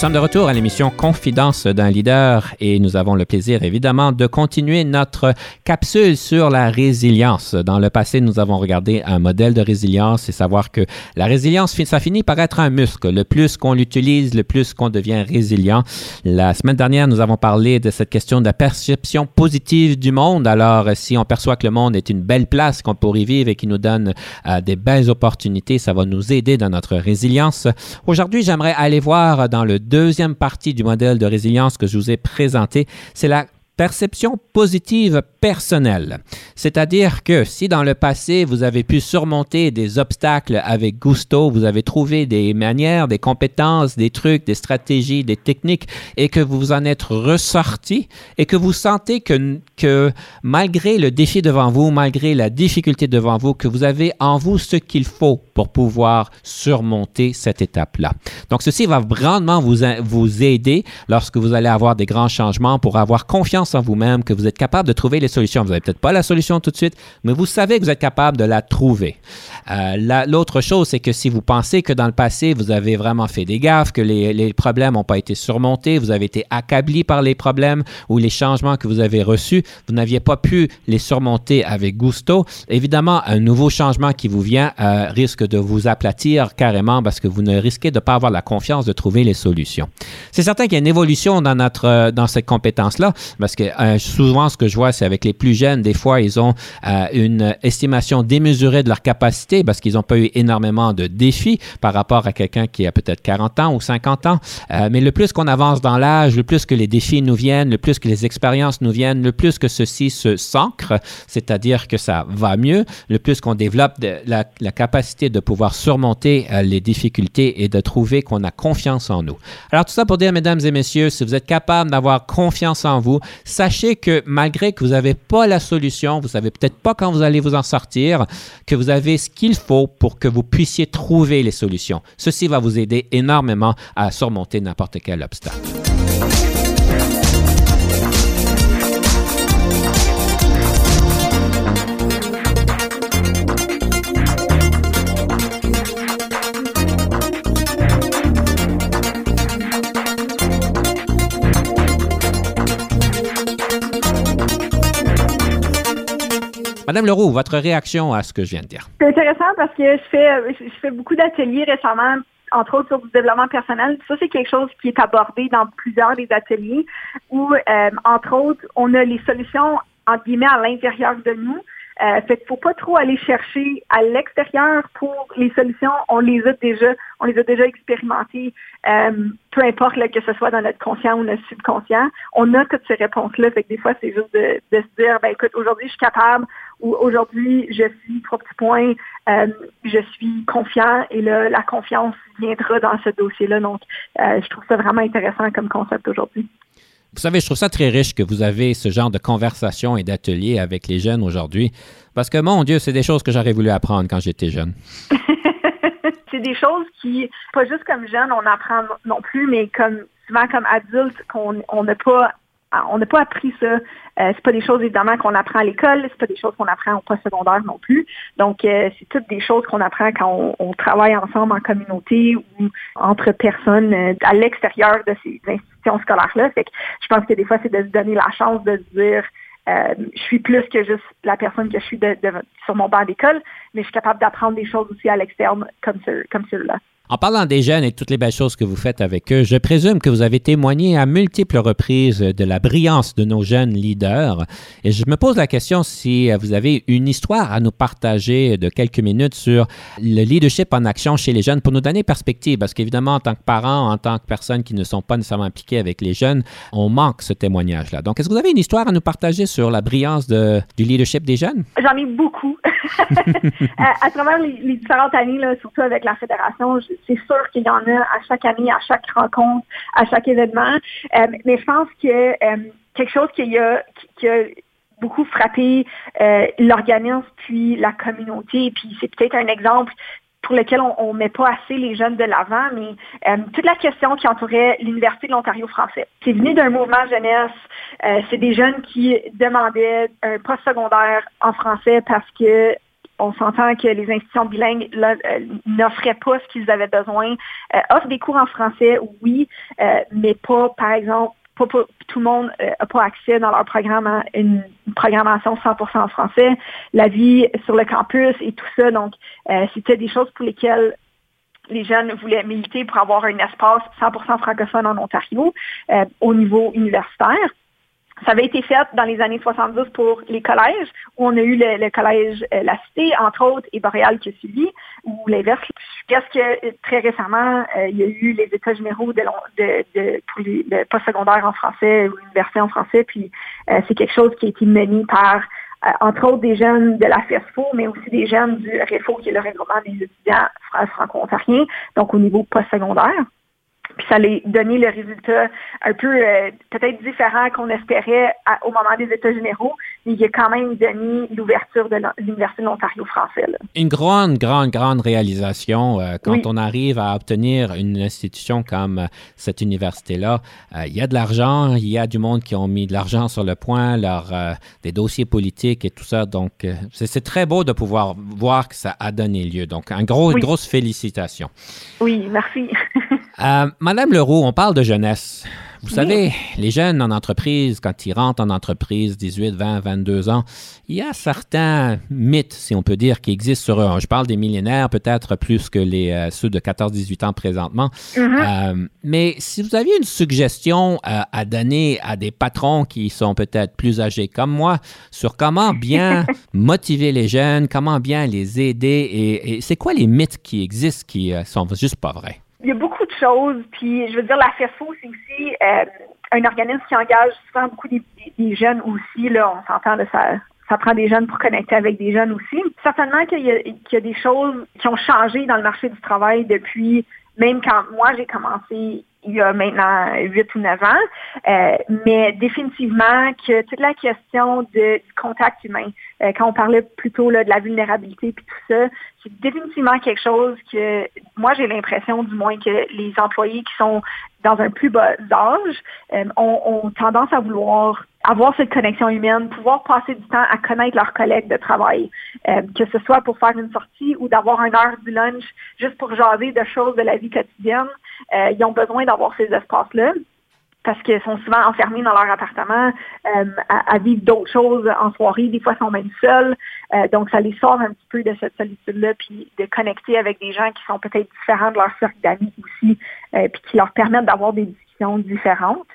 Sommes de retour à l'émission Confidence d'un leader et nous avons le plaisir évidemment de continuer notre capsule sur la résilience. Dans le passé, nous avons regardé un modèle de résilience et savoir que la résilience, ça finit par être un muscle. Le plus qu'on l'utilise, le plus qu'on devient résilient. La semaine dernière, nous avons parlé de cette question de la perception positive du monde. Alors, si on perçoit que le monde est une belle place qu'on pourrait vivre et qui nous donne euh, des belles opportunités, ça va nous aider dans notre résilience. Aujourd'hui, j'aimerais aller voir dans le deuxième partie du modèle de résilience que je vous ai présenté, c'est la perception positive personnelle. C'est-à-dire que si dans le passé, vous avez pu surmonter des obstacles avec gusto, vous avez trouvé des manières, des compétences, des trucs, des stratégies, des techniques, et que vous en êtes ressorti, et que vous sentez que, que malgré le défi devant vous, malgré la difficulté devant vous, que vous avez en vous ce qu'il faut pour pouvoir surmonter cette étape-là. Donc, ceci va grandement vous, vous aider lorsque vous allez avoir des grands changements pour avoir confiance en vous-même, que vous êtes capable de trouver les solutions. Vous n'avez peut-être pas la solution tout de suite, mais vous savez que vous êtes capable de la trouver. Euh, l'autre chose, c'est que si vous pensez que dans le passé, vous avez vraiment fait des gaffes, que les, les problèmes n'ont pas été surmontés, vous avez été accompli par les problèmes ou les changements que vous avez reçus, vous n'aviez pas pu les surmonter avec gusto, évidemment, un nouveau changement qui vous vient euh, risque de vous aplatir carrément parce que vous ne risquez de pas avoir la confiance de trouver les solutions. C'est certain qu'il y a une évolution dans, notre, dans cette compétence-là, parce que euh, souvent, ce que je vois, c'est avec les plus jeunes, des fois, ils ont euh, une estimation démesurée de leur capacité parce qu'ils n'ont pas eu énormément de défis par rapport à quelqu'un qui a peut-être 40 ans ou 50 ans. Euh, mais le plus qu'on avance dans l'âge, le plus que les défis nous viennent, le plus que les expériences nous viennent, le plus que ceci se s'ancre, c'est-à-dire que ça va mieux, le plus qu'on développe la, capacité de pouvoir surmonter les difficultés et de trouver qu'on a confiance en nous. Alors tout ça pour dire, mesdames et messieurs, si vous êtes capable d'avoir confiance en vous, sachez que malgré que vous n'avez pas la solution, vous savez peut-être pas quand vous allez vous en sortir, que vous avez ce qu'il faut pour que vous puissiez trouver les solutions. Ceci va vous aider énormément à surmonter n'importe quel obstacle. Madame Leroux, votre réaction à ce que je viens de dire? C'est intéressant parce que je fais, je fais beaucoup d'ateliers récemment entre autres sur du développement personnel. Ça, c'est quelque chose qui est abordé dans plusieurs des ateliers où, euh, entre autres, on a les solutions, entre guillemets, à l'intérieur de nous. Euh, fait qu'il faut pas trop aller chercher à l'extérieur pour les solutions. On les a déjà, on les a déjà expérimentées. Euh, peu importe que ce soit dans notre conscient ou notre subconscient, on a toutes ces réponses-là. Des fois, c'est juste de, de, se dire, ben écoute, aujourd'hui, je suis capable ou aujourd'hui, je suis, trois petits points, euh, je suis confiant et là, la confiance viendra dans ce dossier-là. Donc, euh, je trouve ça vraiment intéressant comme concept aujourd'hui. Vous savez, je trouve ça très riche que vous avez ce genre de conversation et d'atelier avec les jeunes aujourd'hui. Parce que, mon Dieu, c'est des choses que j'aurais voulu apprendre quand j'étais jeune. c'est des choses qui, pas juste comme jeune, on apprend non plus, mais comme souvent comme adulte, qu'on n'a pas on n'a pas appris ça. Euh, c'est pas des choses évidemment qu'on apprend à l'école, c'est pas des choses qu'on apprend au post-secondaire non plus. Donc euh, c'est toutes des choses qu'on apprend quand on, travaille ensemble en communauté ou entre personnes euh, à l'extérieur de ces institutions scolaires-là. Fait que je pense que des fois c'est de se donner la chance de se dire euh, je suis plus que juste la personne que je suis sur mon banc d'école, mais je suis capable d'apprendre des choses aussi à l'externe comme, comme celle-là. En parlant des jeunes et toutes les belles choses que vous faites avec eux, je présume que vous avez témoigné à multiples reprises de la brillance de nos jeunes leaders. Et je me pose la question si vous avez une histoire à nous partager de quelques minutes sur le leadership en action chez les jeunes pour nous donner perspective. Parce qu'évidemment, en tant que parents, en tant que personnes qui ne sont pas nécessairement impliquées avec les jeunes, on manque ce témoignage-là. Donc, est-ce que vous avez une histoire à nous partager sur la brillance du leadership des jeunes? J'en ai beaucoup. à, travers les, différentes années, surtout avec la fédération, c'est sûr qu'il y en a à chaque année, à chaque rencontre, à chaque événement. Euh, mais je pense que euh, quelque chose qui a, beaucoup frappé euh, l'organisme puis la communauté, puis c'est peut-être un exemple pour lequel on ne met pas assez les jeunes de l'avant, mais toute la question qui entourait l'Université de l'Ontario français. C'est venu d'un mouvement jeunesse. c'est des jeunes qui demandaient un post secondaire en français parce que on s'entend que les institutions bilingues euh, n'offraient pas ce qu'ils avaient besoin. Euh, offrent des cours en français, oui, euh, mais pas, par exemple, pas, tout le monde n'a pas accès dans leur programme à une programmation 100% en français, la vie sur le campus et tout ça. Donc, c'était des choses pour lesquelles les jeunes voulaient militer pour avoir un espace 100% francophone en Ontario au niveau universitaire. Ça avait été fait dans les années 70 pour les collèges, où on a eu le, collège euh, La Cité, entre autres, et Boréal qui a suivi, ou l'inverse. Qu'est-ce que très récemment, euh, il y a eu les États généraux de, de, pour le post-secondaire en français ou l'université en français, puis euh, c'est quelque chose qui a été mené par entre autres des jeunes de la FESFO, mais aussi des jeunes du REFO, qui est le regroupement des étudiants franco-ontariens, donc au niveau post-secondaire. Puis ça allait donner le résultat un peu euh, peut-être différent qu'on espérait au moment des États généraux, mais il a quand même donné l'ouverture de l'Université de l'Ontario français. Une grande, grande, grande réalisation euh, quand on arrive à obtenir une institution comme euh, cette université-là. il y a de l'argent, il y a du monde qui ont mis de l'argent sur le point, leur, des dossiers politiques et tout ça. Donc, c'est très beau de pouvoir voir que ça a donné lieu. Donc, un gros, une grosse félicitation. Oui, merci. Madame Leroux, on parle de jeunesse. Vous savez, les jeunes en entreprise, quand ils rentrent en entreprise, 18, 20, 22 ans, il y a certains mythes, si on peut dire, qui existent sur eux. Je parle des millénaires, peut-être plus que les, euh, ceux de 14, 18 ans présentement. Mm-hmm. Euh, mais si vous aviez une suggestion euh, à donner à des patrons qui sont peut-être plus âgés comme moi sur comment bien motiver les jeunes, comment bien les aider, et, et c'est quoi les mythes qui existent qui sont juste pas vrais? Il y a beaucoup de choses. Puis, je veux dire, la FESFO, c'est aussi euh, un organisme qui engage souvent beaucoup des, jeunes aussi. Là, on s'entend de ça. Ça prend des jeunes pour connecter avec des jeunes aussi. Certainement qu'il y, y, a des choses qui ont changé dans le marché du travail depuis même quand moi j'ai commencé il y a maintenant 8 ou 9 ans, euh, mais définitivement que toute la question de, du contact humain, euh, quand on parlait plutôt là, de la vulnérabilité et tout ça, c'est définitivement quelque chose que moi j'ai l'impression du moins que les employés qui sont dans un plus bas âge euh, ont, ont, tendance à vouloir avoir cette connexion humaine, pouvoir passer du temps à connaître leurs collègues de travail, euh, que ce soit pour faire une sortie ou d'avoir une heure du lunch juste pour jaser de choses de la vie quotidienne. Euh, ils ont besoin d'avoir ces espaces-là parce qu'ils sont souvent enfermés dans leur appartement euh, à, vivre d'autres choses en soirée. Des fois, ils sont même seuls. donc, ça les sort un petit peu de cette solitude-là, puis de connecter avec des gens qui sont peut-être différents de leur cercle d'amis aussi, puis qui leur permettent d'avoir des discussions différentes.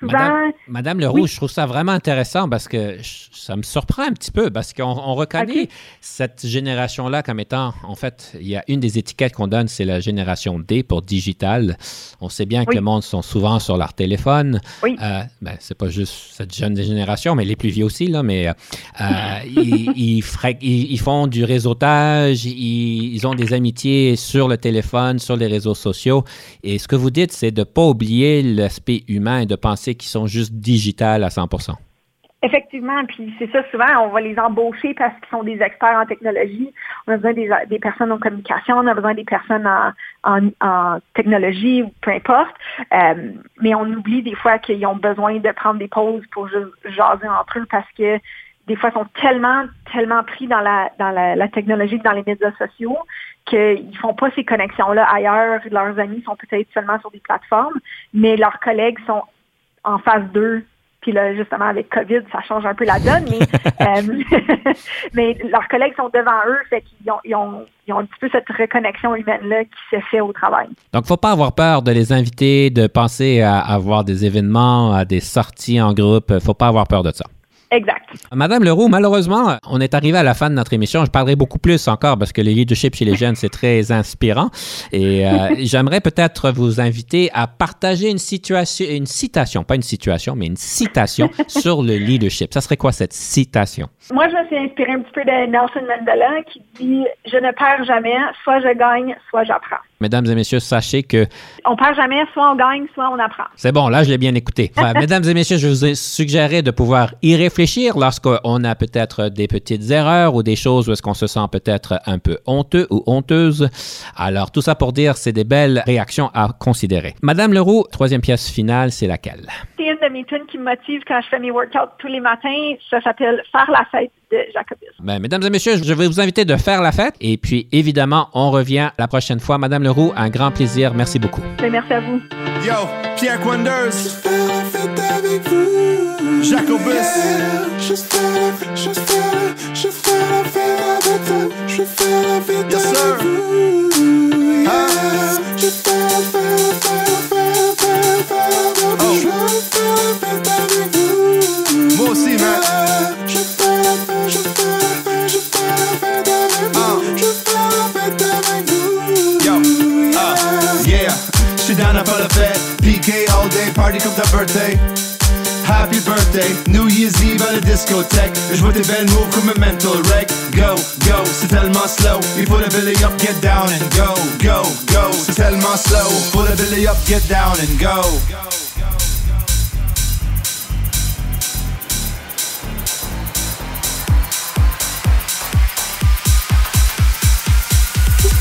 Souvent. Madame, Madame Leroux, je trouve ça vraiment intéressant parce que je- ça me surprend un petit peu parce qu'on on reconnaît cette génération-là comme étant, en fait, il y a une des étiquettes qu'on donne, c'est la génération D pour digital. On sait bien que le monde sont souvent sur leur téléphone. Oui. Euh, ben, c'est pas juste cette jeune génération, mais les plus vieux aussi, là, mais euh, ils, ils fré- ils- ils font du réseautage, ils, ils ont des amitiés sur le téléphone, sur les réseaux sociaux. Et ce que vous dites, c'est de ne pas oublier l'aspect humain et de penser qu'ils sont juste digital à 100 Effectivement, puis c'est ça, souvent, on va les embaucher parce qu'ils sont des experts en technologie. On a besoin des, personnes en communication, on a besoin des personnes en, technologie ou peu importe. Euh, mais on oublie des fois qu'ils ont besoin de prendre des pauses pour juste jaser entre eux parce que des fois, sont tellement, tellement pris dans la, dans la, la technologie, dans les médias sociaux, qu'ils font pas ces connexions-là ailleurs. Leurs amis sont peut-être seulement sur des plateformes, mais leurs collègues sont en face d'eux. Puis là, justement, avec COVID, ça change un peu la donne, mais, euh, mais leurs collègues sont devant eux, fait qu'ils ont, ils ont, ils ont un petit peu cette reconnexion humaine-là qui se fait au travail. Donc, faut pas avoir peur de les inviter, de penser à avoir des événements, à des sorties en groupe. faut pas avoir peur de ça. Exact. Madame Leroux, malheureusement, on est arrivé à la fin de notre émission. Je parlerai beaucoup plus encore parce que le leadership chez les jeunes, c'est très inspirant. Et euh, j'aimerais peut-être vous inviter à partager une situation, une citation, pas une situation, mais une citation sur le leadership. Ça serait quoi cette citation? Moi, je me suis inspirée un petit peu de Nelson Mandela qui dit Je ne perds jamais, soit je gagne, soit j'apprends. Mesdames et messieurs, sachez que On perd jamais, soit on gagne, soit on apprend. c'est bon, là, je l'ai bien écouté. Enfin, mesdames et messieurs, je vous suggérerais de pouvoir y réfléchir lorsqu'on a peut-être des petites erreurs ou des choses où est-ce qu'on se sent peut-être un peu honteux ou honteuse. Alors, tout ça pour dire, c'est des belles réactions à considérer. Madame Leroux, troisième pièce finale, c'est laquelle? C'est une de mes tunes qui me motive quand je fais mes workouts tous les matins. Ça s'appelle Faire la fête de Jacobus. Ben, mesdames et messieurs, je vais vous inviter de faire la fête. Et puis, évidemment, on revient la prochaine fois. Madame Leroux, un grand plaisir. Merci beaucoup. Mais merci à vous. Yo, Pierre Quanders. Jacobus. Je fais je fais je fais la vie avec toi. Je fais la vie yes, avec vous. Yeah. Je fais la, fais la, fais fais fais la, fais la, oh. Je fais la vie avec vous. Yeah. Je fais je fais je fais la vie avec vous. Je fais la vie avec vous. Ah. Yeah. Ah. yeah. She down for the. PK all day, party comes her birthday. Happy birthday, New Year's Eve à la discothèque. Je vois tes belles moves comme un mental wreck. Go, go, c'est tellement slow. Il faut le belly up, get down and go, go, go. C'est tellement slow. Faut le belly up, get down and go.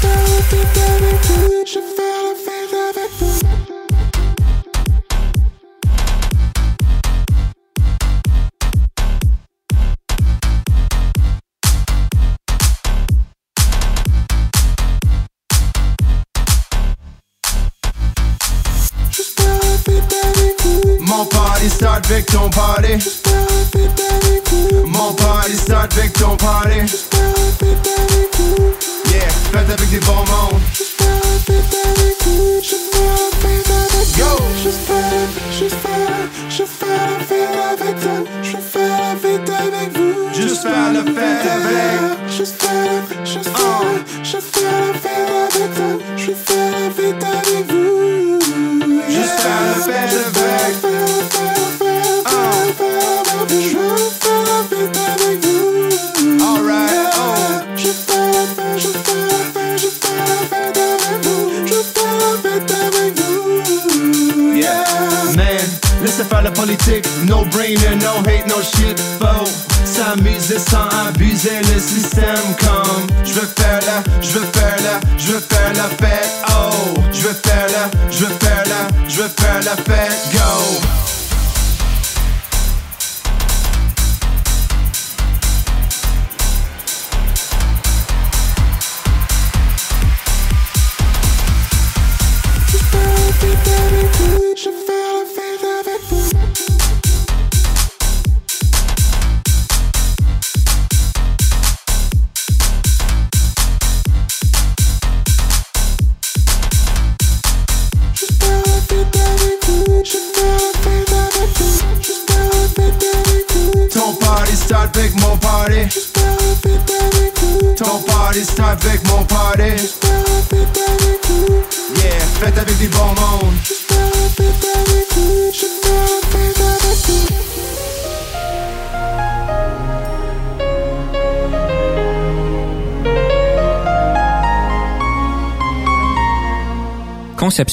Mon start avec ton party. Mon party start avec ton party. Yeah, fête avec des bons mondes. Go! Juste faire la fête avec. Juste politique. No brainer, no hate, no shit. Faux, s'amuser sans abuser le système comme. Je veux faire la, je veux faire la, je veux faire la fête. Oh, je veux faire la, je veux faire la, je veux faire la fête. Go.